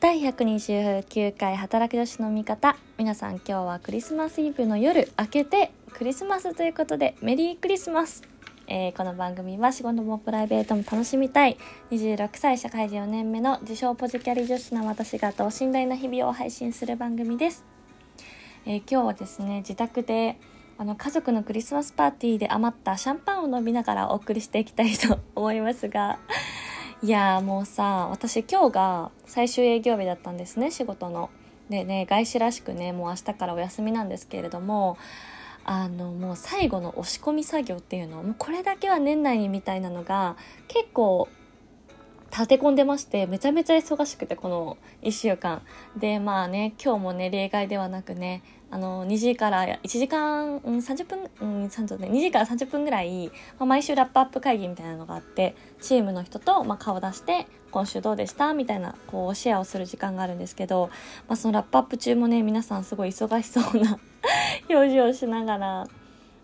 第129回働く女子の味方。皆さん今日はクリスマスイブの夜明けてクリスマスということでメリークリスマス、えー、この番組は仕事もプライベートも楽しみたい。26歳社会人4年目の自称ポジキャリ女子の私が等身大な日々を配信する番組です、えー、今日はですね自宅であの家族のクリスマスパーティーで余ったシャンパンを飲みながらお送りしていきたいと思いますがいやもうさ私今日が最終営業日だったんですね仕事の。でね外資らしくねもう明日からお休みなんですけれどもあのもう最後の押し込み作業っていうのもうこれだけは年内にみたいなのが結構立て込んでましてめちゃめちゃ忙しくてこの1週間。でまあね今日もね例外ではなくねあの2時から1時間、うん、30分、うん、30ね、2時から30分ぐらい、まあ、毎週ラップアップ会議みたいなのがあってチームの人と、まあ、顔出して今週どうでした？みたいなこうシェアをする時間があるんですけど、まあ、そのラップアップ中もね皆さんすごい忙しそうな 表情をしながら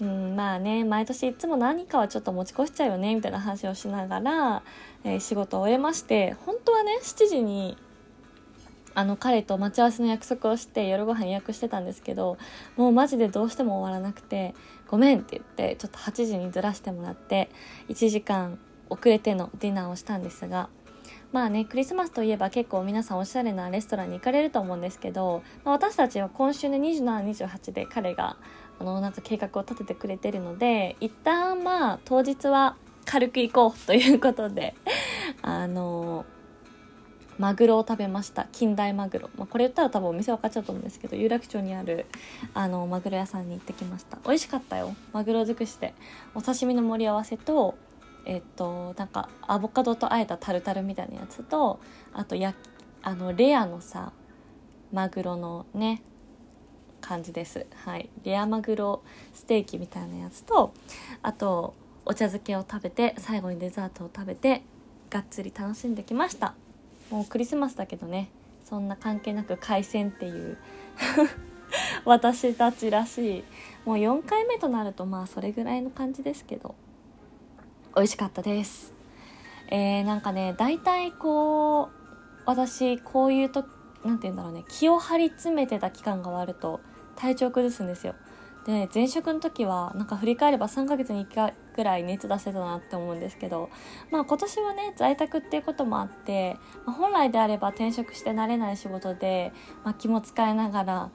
うん、まあね毎年いつも何かはちょっと持ち越しちゃうよねみたいな話をしながら、えー、仕事を終えまして本当はね7時にあの彼と待ち合わせの約束をして夜ご飯予約してたんですけどもうマジでどうしても終わらなくて「ごめん」って言ってちょっと8時にずらしてもらって1時間遅れてのディナーをしたんですがまあねクリスマスといえば結構皆さんおしゃれなレストランに行かれると思うんですけど、まあ、私たちは今週ね2728で彼があのなんか計画を立ててくれてるので一旦まあ当日は軽く行こうということで あのマグロを食べました。近代マグロ、まあ、これ言ったら多分お店分かっちゃうと思うんですけど有楽町にあるあのマグロ屋さんに行ってきました。美味しかったよ。マグロ尽くして。お刺身の盛り合わせとえっとなんかアボカドとあえたタルタルみたいなやつとあとやあのレアのさマグロのね感じです。はい。レアマグロステーキみたいなやつとあとお茶漬けを食べて最後にデザートを食べてがっつり楽しんできました。もうクリスマスだけどね。そんな関係なく海鮮っていう 私たちらしい。もう4回目となるとまあそれぐらいの感じですけど美味しかったです。えー、なんかね大体こう私こういうと何て言うんだろうね。気を張り詰めてた期間が終わると体調崩すんですよ。で前職の時はなんか振り返れば3ヶ月に1回ぐらい熱出してたなって思うんですけどまあ今年はね在宅っていうこともあって、まあ、本来であれば転職して慣れない仕事で、まあ、気も使いながら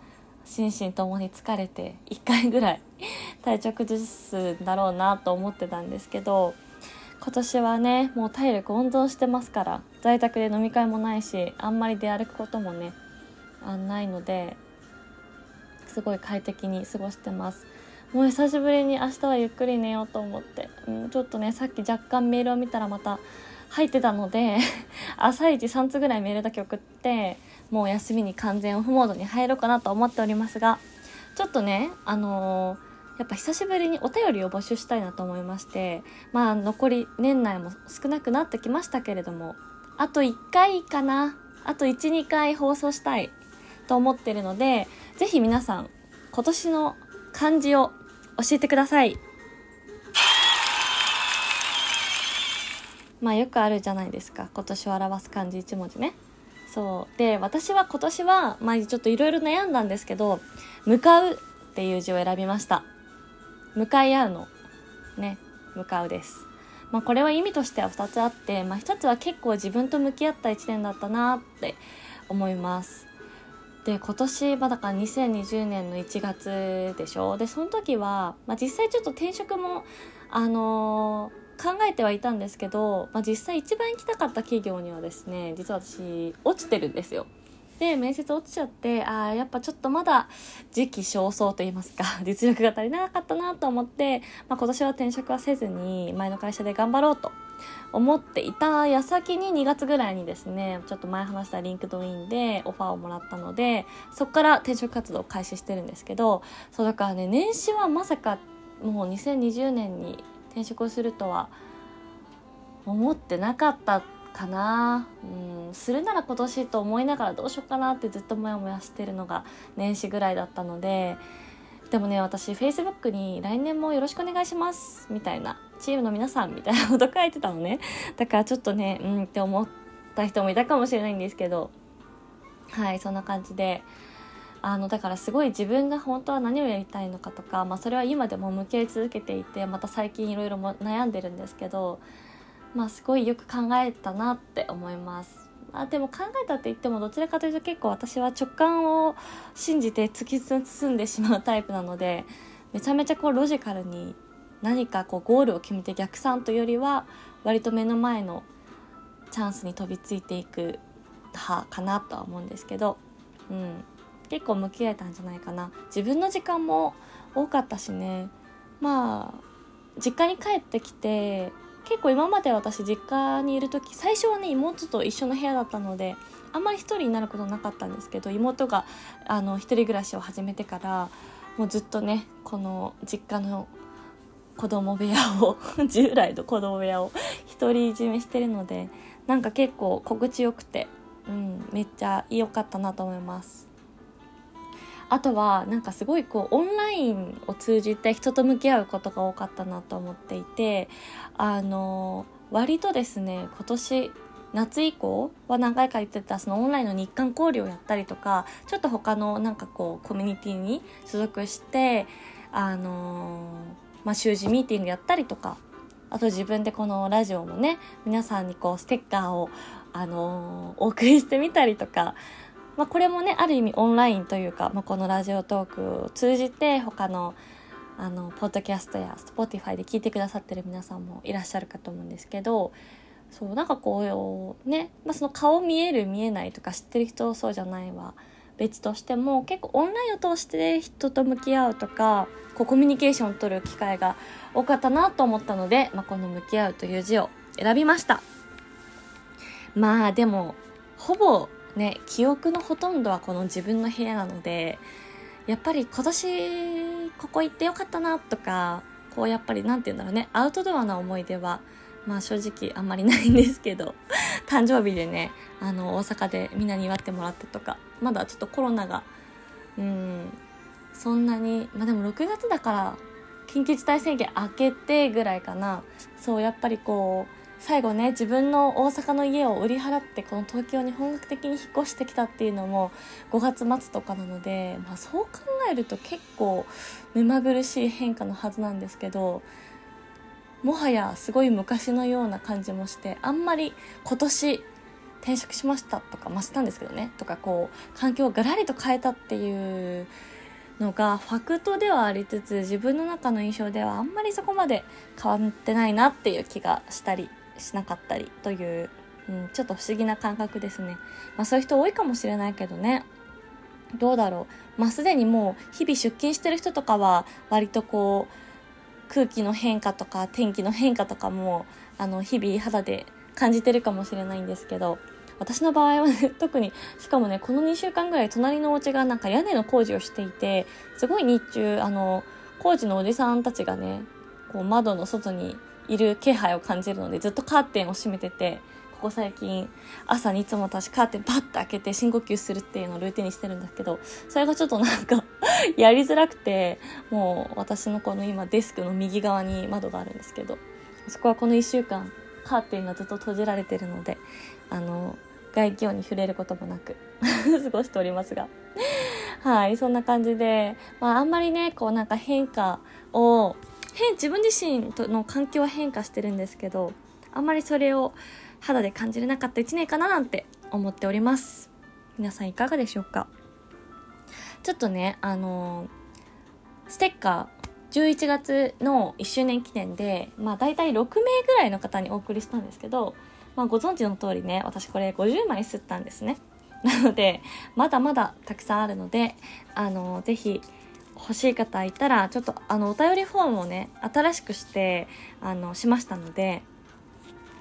心身ともに疲れて1回ぐらい 体調崩すんだろうなと思ってたんですけど今年はねもう体力温存してますから在宅で飲み会もないしあんまり出歩くこともねあないのですごい快適に過ごしてます。もう久しぶりに明日はゆっくり寝ようと思って、うん、ちょっとねさっき若干メールを見たらまた入ってたので 朝一3つぐらいメールだけ送ってもう休みに完全オフモードに入ろうかなと思っておりますがちょっとねあのー、やっぱ久しぶりにお便りを募集したいなと思いましてまあ残り年内も少なくなってきましたけれどもあと1回かな。あと12回放送したい。と思ってるのでぜひ皆さん今年の漢字を教えてください。まあよくあるじゃないですか。今年を表す漢字1文字ね。そう。で私は今年はまあちょっといろいろ悩んだんですけど「向かう」っていう字を選びました。向かい合うの。ね。向かうです。まあ、これは意味としては2つあって、まあ、1つは結構自分と向き合った1年だったなって思います。で今年はだから2020年の1月でしょ？でその時は、まあ、実際ちょっと転職もあのー、考えてはいたんですけど、まあ、実際一番行きたかった企業にはですね実は私落ちてるんですよ。で面接落ちちゃってああやっぱちょっとまだ時期尚早と言いますか 実力が足りなかったなと思って、まあ、今年は転職はせずに前の会社で頑張ろうと思っていた矢先に2月ぐらいにですねちょっと前話した LinkedIn でオファーをもらったのでそこから転職活動を開始してるんですけどそうだからね年始はまさかもう2020年に転職をするとは思ってなかったかな。うん。するなら今年と思いながらどうしようかなってずっとモヤモヤしてるのが年始ぐらいだったのででもね私 Facebook に来年もよろしくお願いしますみたいな。チームの皆さんみたいなこと書いてたのね。だからちょっとねうんって思った人もいたかもしれないんですけど。はいそんな感じで。あのだからすごい自分が本当は何をやりたいのかとか、まあ、それは今でも向き合い続けていてまた最近いろいろ悩んでるんですけど、まあ、すごいよく考えたなって思います。あでも考えたって言ってもどちらかというと結構私は直感を信じて突き進んでしまうタイプなのでめちゃめちゃこうロジカルに何かこうゴールを決めて逆算というよりは割と目の前のチャンスに飛びついていく派かなとは思うんですけど、うん、結構向き合えたんじゃないかな。自分の時間も多かったしね。まあ実家に帰ってきて結構今まで私実家にいる時最初はね妹と一緒の部屋だったのであんまり一人になることなかったんですけど妹があの一人暮らしを始めてからもうずっとねこの実家の子供部屋を 従来の子供部屋を独り占めしてるのでなんか結構心地よくて、うん、めっちゃ良かったなと思います。あとはなんかすごいこうオンラインを通じて人と向き合うことが多かったなと思っていてあの割とですね今年夏以降は何回か言ってたそのオンラインの日韓交流をやったりとかちょっと他のなんかこうコミュニティに所属してあのまあ、習字ミーティングやったりとかあと自分でこのラジオもね皆さんにこうステッカーを、あの、お送りしてみたりとか、まあ、これもねある意味オンラインというか、まあ、このラジオトークを通じて他のあのポッドキャストや Spotify で聞いてくださってる皆さんもいらっしゃるかと思うんですけどそうなんかこうね、まあ、その顔見える見えないとか知ってる人そうじゃないわ別としても結構オンラインを通して人と向き合うとかこうコミュニケーションを取る機会が多かったなと思ったので、まあ、この「向き合う」という字を選びました。まあでもほぼね記憶のほとんどはこの自分の部屋なのでやっぱり今年ここ行ってよかったなとかこうやっぱり何て言うんだろうねアウトドアな思い出はまあ正直あんまりないんですけど 誕生日でねあの大阪でみんなに祝ってもらってとかまだちょっとコロナがうんそんなにまあでも6月だから緊急事態宣言明けてぐらいかな。そうやっぱりこう最後ね自分の大阪の家を売り払ってこの東京に本格的に引っ越してきたっていうのも5月末とかなので、まあ、そう考えると結構目まぐるしい変化のはずなんですけどもはやすごい昔のような感じもしてあんまり今年転職しましたとかましたんですけどねとかこう環境をガラリと変えたっていうのがファクトではありつつ自分の中の印象ではあんまりそこまで変わってないなっていう気がしたりしなかったりという、うん、ちょっと不思議な感覚ですね、まあ、そういう人多いかもしれないけどね。どうだろう。まあすでにもう日々出勤してる人とかは割とこう空気の変化とか天気の変化とかもあの日々肌で感じてるかもしれないんですけど私の場合はね 特にしかもねこの2週間ぐらい隣のお家がなんか屋根の工事をしていてすごい日中あの工事のおじさんたちがねこう窓の外にいる気配を感じるのでずっとカーテンを閉めててここ最近朝にいつも私カーテンバッと開けて深呼吸するっていうのをルーティンにしてるんですけどそれがちょっとなんか やりづらくてもう私のこの今デスクの右側に窓があるんですけどそこはこの1週間カーテンがずっと閉じられてるのであの外気温に触れることもなく 過ごしておりますが。はいそんな感じで、まあ、あんまりねこうなんか変化を変自分自身との環境は変化してるんですけどあんまりそれを肌で感じれなかった1年かななんて思っております皆さんいかがでしょうか？ちょっとねあのステッカー11月の1周年記念で、まあ大体6名ぐらいの方にお送りしたんですけど、まあご存知の通りね、私これ50枚吸ったんですね。なので、まだまだたくさんあるので、あの、ぜひ欲しい方いたら、ちょっとあの、お便りフォームをね、新しくして、あの、しましたので、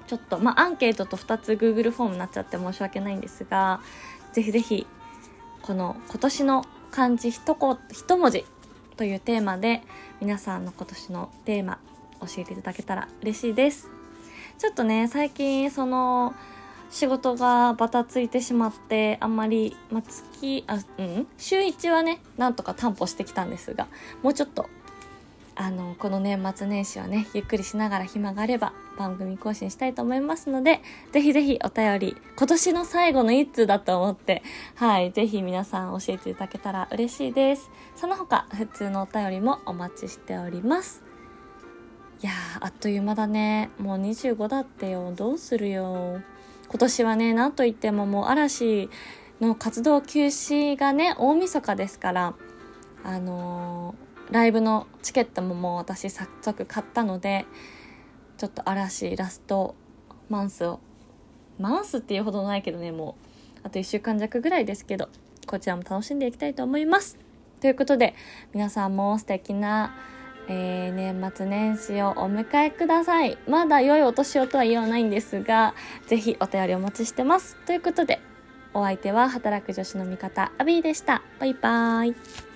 ちょっと、まあ、アンケートと2つ Google フォームになっちゃって申し訳ないんですが、ぜひぜひ、この今年の漢字一言、一文字というテーマで、皆さんの今年のテーマ、教えていただけたら嬉しいです。ちょっとね、最近、その、仕事がバタついてしまって、あんまり、まあ、月、あ、うん、週1はね、なんとか担保してきたんですが、もうちょっと、あの、この年末年始はね、ゆっくりしながら暇があれば、番組更新したいと思いますので、ぜひぜひお便り、今年の最後の一通だと思って、はい、ぜひ皆さん教えていただけたら嬉しいです。その他、普通のお便りもお待ちしております。いや、あっという間だね。もう25だってよ。どうするよ。今年はね、なんといってももう嵐の活動休止がね、大晦日ですから、あのー、ライブのチケットももう私早速買ったので、ちょっと嵐ラストマンスをマンスっていうほどないけどねもうあと1週間弱ぐらいですけどこちらも楽しんでいきたいと思います。ということで皆さんも素敵な、えー、年末年始をお迎えください。まだ良いお年をとは言わないんですがぜひお便りお待ちしてます。ということでお相手は働く女子の味方アビーでした。バイバーイ。